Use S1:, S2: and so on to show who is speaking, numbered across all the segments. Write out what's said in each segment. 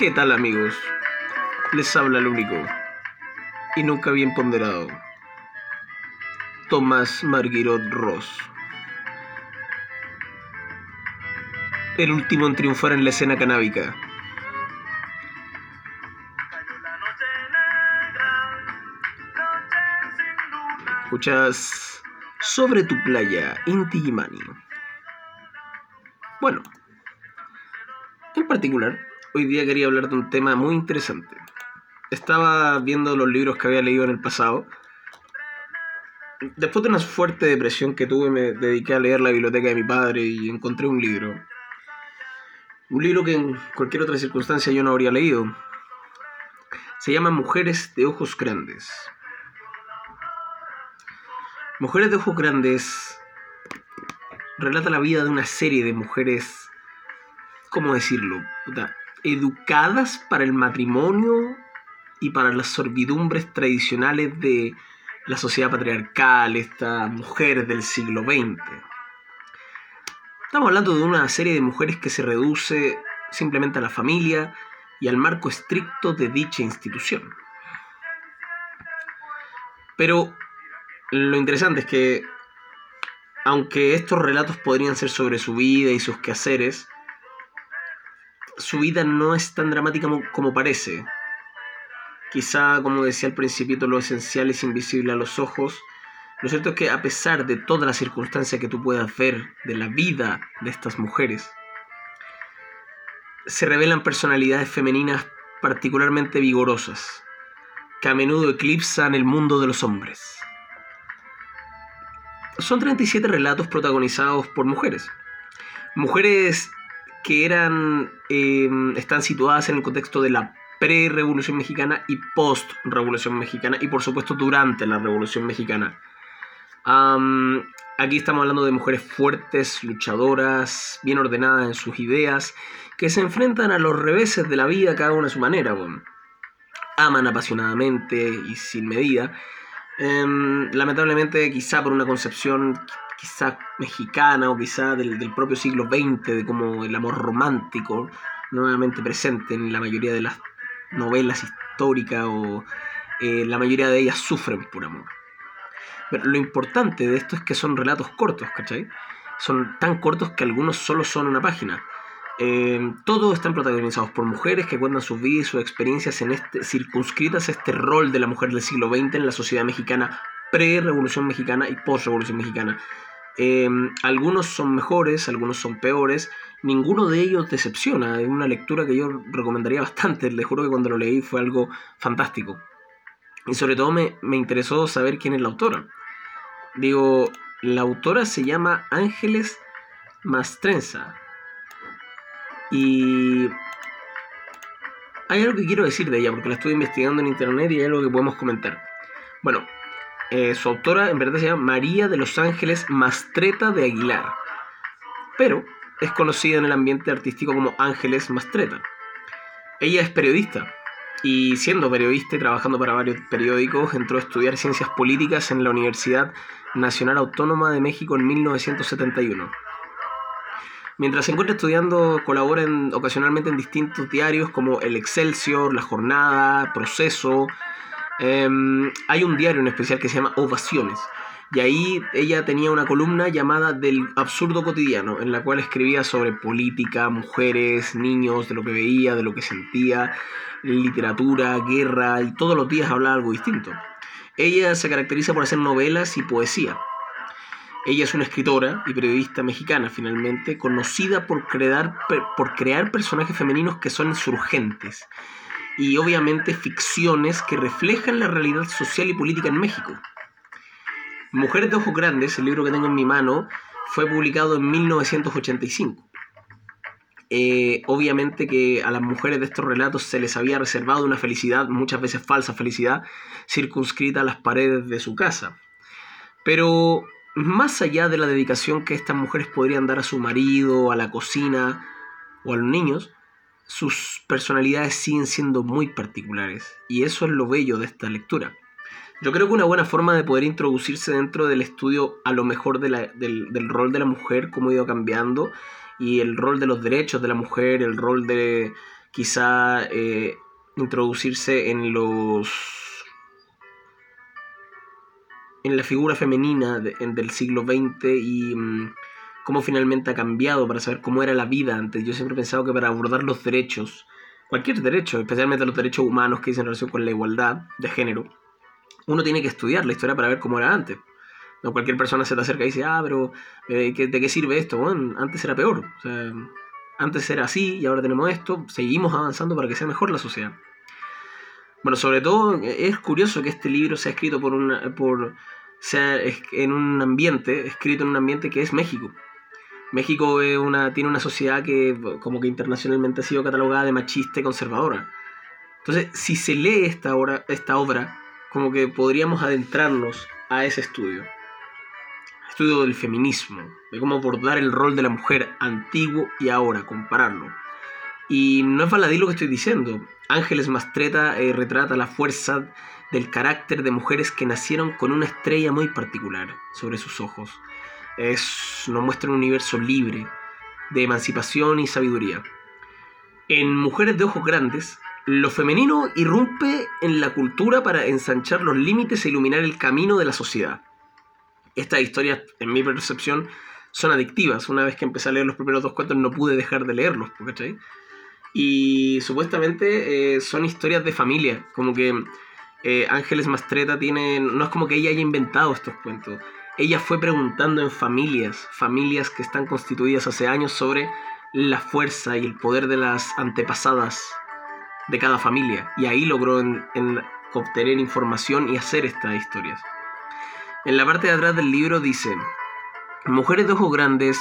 S1: ¿Qué tal amigos? Les habla el único y nunca bien ponderado Tomás Marguerite Ross. El último en triunfar en la escena canábica. Escuchas sobre tu playa, Inti. Bueno, en particular, hoy día quería hablar de un tema muy interesante. Estaba viendo los libros que había leído en el pasado. Después de una fuerte depresión que tuve, me dediqué a leer la biblioteca de mi padre y encontré un libro. Un libro que en cualquier otra circunstancia yo no habría leído. Se llama Mujeres de Ojos Grandes. Mujeres de Ojos Grandes relata la vida de una serie de mujeres, ¿cómo decirlo? Educadas para el matrimonio y para las sorbidumbres tradicionales de la sociedad patriarcal, estas mujeres del siglo XX. Estamos hablando de una serie de mujeres que se reduce simplemente a la familia y al marco estricto de dicha institución. Pero lo interesante es que, aunque estos relatos podrían ser sobre su vida y sus quehaceres, su vida no es tan dramática como parece. Quizá, como decía al principio, lo esencial es invisible a los ojos. Lo cierto es que a pesar de todas las circunstancias que tú puedas ver de la vida de estas mujeres, se revelan personalidades femeninas particularmente vigorosas, que a menudo eclipsan el mundo de los hombres. Son 37 relatos protagonizados por mujeres. Mujeres que eran, em, están situadas en el contexto de la pre-revolución mexicana y post-revolución mexicana y por supuesto durante la revolución mexicana. aquí estamos hablando de mujeres fuertes, luchadoras, bien ordenadas en sus ideas, que se enfrentan a los reveses de la vida cada una a su manera. Aman apasionadamente y sin medida. Em, lamentablemente quizá por una concepción quizá mexicana o quizá del, propio siglo XX, de como el amor romántico nuevamente presente en la mayoría de las novelas históricas o eh, la mayoría de ellas sufren por amor. Pero lo importante de esto es que son relatos cortos, ¿cachai? Son tan cortos que algunos solo son una página. Eh, todos están protagonizados por mujeres que cuentan sus vidas y sus experiencias en este, circunscritas a este rol de la mujer del siglo XX en la sociedad mexicana pre-revolución mexicana y post-revolución mexicana. Em, algunos son mejores, algunos son peores, ninguno de ellos decepciona. Es una lectura que yo recomendaría bastante. Les juro que cuando lo leí fue algo fantástico. Y sobre todo me, interesó saber quién es la autora. Digo, la autora se llama Ángeles Mastrenza. Y hay algo que quiero decir de ella, porque la estuve investigando en internet y hay algo que podemos comentar. Bueno, eh, su autora en verdad se llama María de los Ángeles Mastreta de Aguilar, pero es conocida en el ambiente artístico como Ángeles Mastreta. Ella es periodista y siendo periodista y trabajando para varios periódicos entró a estudiar ciencias políticas en la Universidad Nacional Autónoma de México en 1971. Mientras se encuentra estudiando, colabora ocasionalmente en distintos diarios como El Excelsior, La Jornada, Proceso, Em, hay un diario en especial que se llama Ovaciones. Y ahí ella tenía una columna llamada Del absurdo cotidiano, en la cual escribía sobre política, mujeres, niños, de lo que veía, de lo que sentía, literatura, guerra, y todos los días hablaba algo distinto. Ella se caracteriza por hacer novelas y poesía. Ella es una escritora y periodista mexicana, finalmente, conocida por crear, por crear personajes femeninos que son insurgentes y obviamente ficciones que reflejan la realidad social y política en México. Mujeres de Ojos Grandes, el libro que tengo en mi mano, fue publicado en 1985. Eh, obviamente que a las mujeres de estos relatos se les había reservado una felicidad, muchas veces falsa felicidad, circunscrita a las paredes de su casa. Pero más allá de la dedicación que estas mujeres podrían dar a su marido, a la cocina o a los niños, sus personalidades siguen siendo muy particulares y eso es lo bello de esta lectura. Yo creo que una buena forma de poder introducirse dentro del estudio a lo mejor del, del, rol de la mujer, cómo ha ido cambiando, y el rol de los derechos de la mujer, el rol de quizá eh, introducirse en los en la figura femenina del siglo XX y mm, cómo finalmente ha cambiado para saber cómo era la vida antes. Yo siempre he pensado que para abordar los derechos, cualquier derecho, especialmente los derechos humanos que dicen en relación con la igualdad de género, uno tiene que estudiar la historia para ver cómo era antes. No cualquier persona se te acerca y dice, ah, pero eh, ¿de qué sirve esto? Antes era peor. O sea, antes era así y ahora tenemos esto. Seguimos avanzando para que sea mejor la sociedad. Bueno, sobre todo es curioso que este libro sea escrito por una, por, sea en un ambiente, escrito en un ambiente que es México. México es una, tiene una sociedad que como que internacionalmente ha sido catalogada de machista y conservadora. Entonces, si se lee esta obra, como que podríamos adentrarnos a ese estudio. Estudio del feminismo, de cómo abordar el rol de la mujer antiguo y ahora, compararlo. Y no es baladí lo que estoy diciendo. Ángeles Mastreta eh, retrata la fuerza del carácter de mujeres que nacieron con una estrella muy particular sobre sus ojos. Es, nos muestra un universo libre, de emancipación y sabiduría. En Mujeres de Ojos Grandes, lo femenino irrumpe en la cultura para ensanchar los límites e iluminar el camino de la sociedad. Estas historias, en mi percepción, son adictivas. Una vez que empecé a leer los primeros dos cuentos no pude dejar de leerlos. Y supuestamente eh, son historias de familia, como que eh, Ángeles Mastreta tiene, no es como que ella haya inventado estos cuentos, ella fue preguntando en familias, familias que están constituidas hace años sobre la fuerza y el poder de las antepasadas de cada familia, y ahí logró en, obtener información y hacer estas historias. En la parte de atrás del libro dice, Mujeres de Ojos Grandes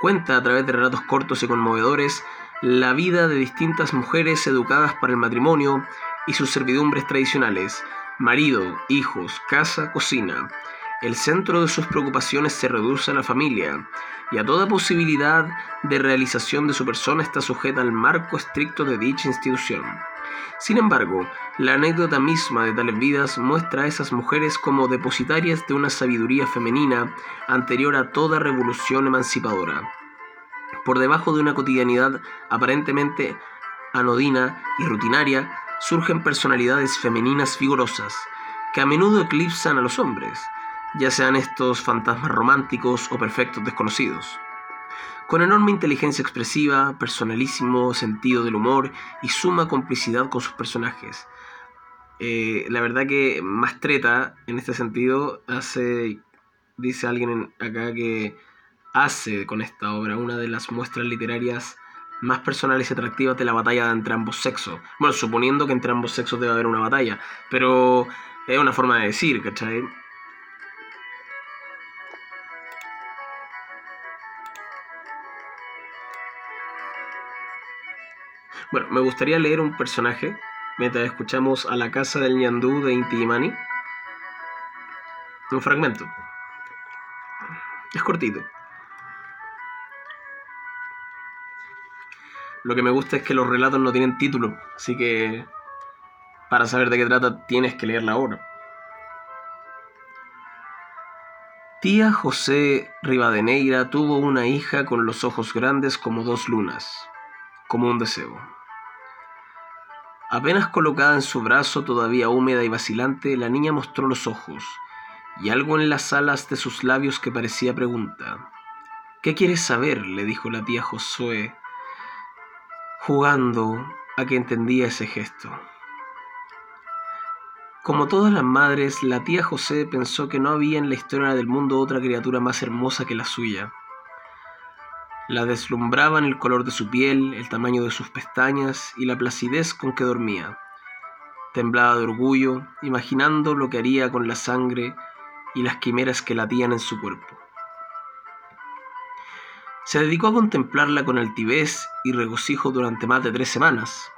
S1: cuenta a través de relatos cortos y conmovedores la vida de distintas mujeres educadas para el matrimonio y sus servidumbres tradicionales, marido, hijos, casa, cocina. El centro de sus preocupaciones se reduce a la familia, y a toda posibilidad de realización de su persona está sujeta al marco estricto de dicha institución. Sin embargo, la anécdota misma de tales vidas muestra a esas mujeres como depositarias de una sabiduría femenina anterior a toda revolución emancipadora por debajo de una cotidianidad aparentemente anodina y rutinaria, surgen personalidades femeninas vigorosas, que a menudo eclipsan a los hombres, ya sean estos fantasmas románticos o perfectos desconocidos. Con enorme inteligencia expresiva, personalísimo sentido del humor y suma complicidad con sus personajes. Eh, la verdad que Mastreta, en este sentido, hace, dice alguien acá que hace con esta obra una de las muestras literarias más personales y atractivas de la batalla entre ambos sexos. Bueno, suponiendo que entre ambos sexos debe haber una batalla, pero es una forma de decir, ¿cachai? Bueno, me gustaría leer un personaje mientras escuchamos a la casa del ñandú de Inti Imani. Un fragmento. Es cortito. Lo que me gusta es que los relatos no tienen título, así que para saber de qué trata tienes que leer la obra. Tía José Rivadeneira tuvo una hija con los ojos grandes como dos lunas, como un deseo. Apenas colocada en su brazo, todavía húmeda y vacilante, la niña mostró los ojos y algo en las alas de sus labios que parecía pregunta. ¿Qué quieres saber? le dijo la tía Josué jugando a que entendía ese gesto. Como todas las madres, la tía José pensó que no había en la historia del mundo otra criatura más hermosa que la suya. La deslumbraban el color de su piel, el tamaño de sus pestañas y la placidez con que dormía. Temblaba de orgullo, imaginando lo que haría con la sangre y las quimeras que latían en su cuerpo se dedicó a contemplarla con altivez y regocijo durante más de tres semanas.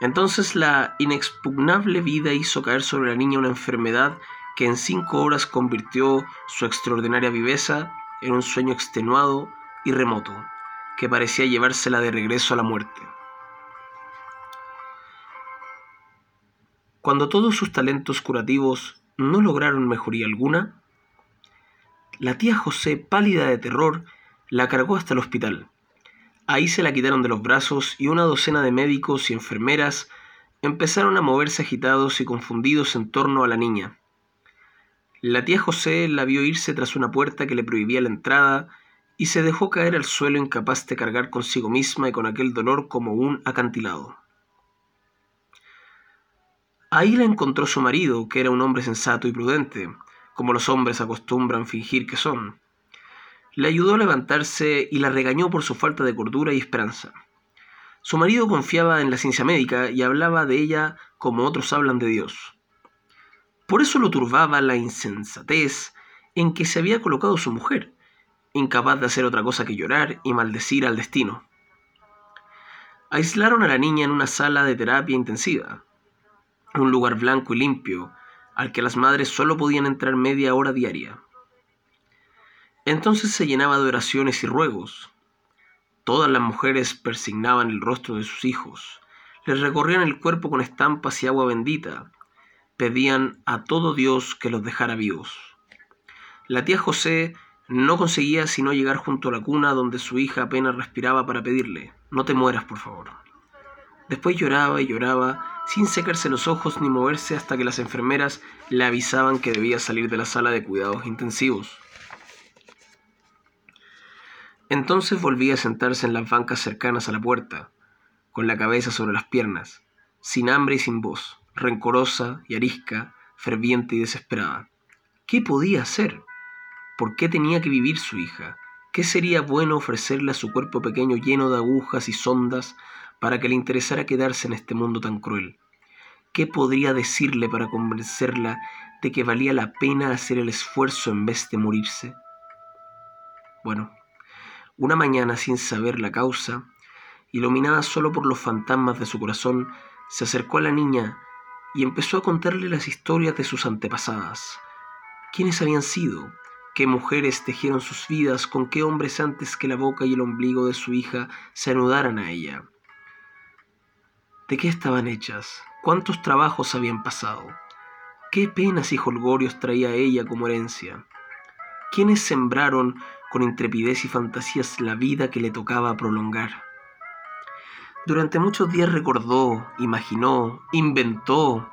S1: Entonces la inexpugnable vida hizo caer sobre la niña una enfermedad que en cinco horas convirtió su extraordinaria viveza en un sueño extenuado y remoto, que parecía llevársela de regreso a la muerte. Cuando todos sus talentos curativos no lograron mejoría alguna, la tía José, pálida de terror, la cargó hasta el hospital. Ahí se la quitaron de los brazos y una docena de médicos y enfermeras empezaron a moverse agitados y confundidos en torno a la niña. La tía José la vio irse tras una puerta que le prohibía la entrada y se dejó caer al suelo incapaz de cargar consigo misma y con aquel dolor como un acantilado. Ahí la encontró su marido, que era un hombre sensato y prudente, como los hombres acostumbran fingir que son. Le ayudó a levantarse y la regañó por su falta de cordura y esperanza. Su marido confiaba en la ciencia médica y hablaba de ella como otros hablan de Dios. Por eso lo turbaba la insensatez en que se había colocado su mujer, incapaz de hacer otra cosa que llorar y maldecir al destino. Aislaron a la niña en una sala de terapia intensiva, un lugar blanco y limpio, al que las madres solo podían entrar media hora diaria. Entonces se llenaba de oraciones y ruegos. Todas las mujeres persignaban el rostro de sus hijos, les recorrían el cuerpo con estampas y agua bendita, pedían a todo Dios que los dejara vivos. La tía José no conseguía sino llegar junto a la cuna donde su hija apenas respiraba para pedirle, no te mueras, por favor. Después lloraba y lloraba, sin secarse los ojos ni moverse hasta que las enfermeras le avisaban que debía salir de la sala de cuidados intensivos. Entonces volvía a sentarse en las bancas cercanas a la puerta, con la cabeza sobre las piernas, sin hambre y sin voz, rencorosa y arisca, ferviente y desesperada. ¿Qué podía hacer? ¿Por qué tenía que vivir su hija? ¿Qué sería bueno ofrecerle a su cuerpo pequeño lleno de agujas y sondas para que le interesara quedarse en este mundo tan cruel? ¿Qué podría decirle para convencerla de que valía la pena hacer el esfuerzo en vez de morirse? Bueno, una mañana sin saber la causa, iluminada solo por los fantasmas de su corazón, se acercó a la niña y empezó a contarle las historias de sus antepasadas. ¿Quiénes habían sido? Qué mujeres tejieron sus vidas, con qué hombres antes que la boca y el ombligo de su hija se anudaran a ella. ¿De qué estaban hechas? ¿Cuántos trabajos habían pasado? ¿Qué penas y holgorios traía ella como herencia? ¿Quiénes sembraron con intrepidez y fantasías la vida que le tocaba prolongar? Durante muchos días recordó, imaginó, inventó,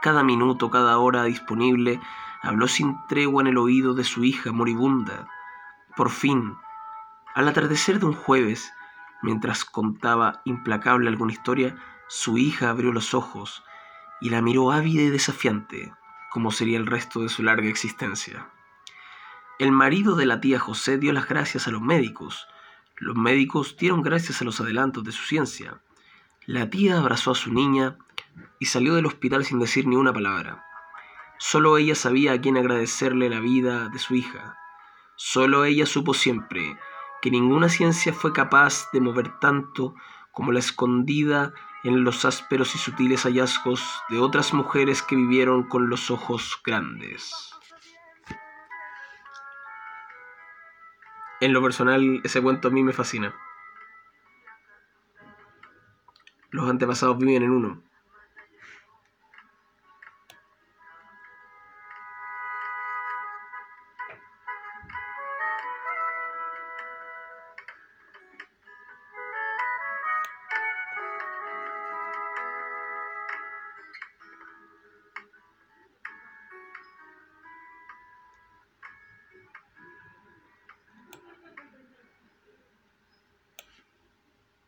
S1: cada minuto, cada hora disponible habló sin tregua en el oído de su hija moribunda. Por fin, al atardecer de un jueves, mientras contaba implacable alguna historia, su hija abrió los ojos y la miró ávida y desafiante, como sería el resto de su larga existencia. El marido de la tía José dio las gracias a los médicos. Los médicos dieron gracias a los adelantos de su ciencia. La tía abrazó a su niña y salió del hospital sin decir ni una palabra. Solo ella sabía a quién agradecerle la vida de su hija. Solo ella supo siempre que ninguna ciencia fue capaz de mover tanto como la escondida en los ásperos y sutiles hallazgos de otras mujeres que vivieron con los ojos grandes. En lo personal, ese cuento a mí me fascina. Los antepasados viven en uno.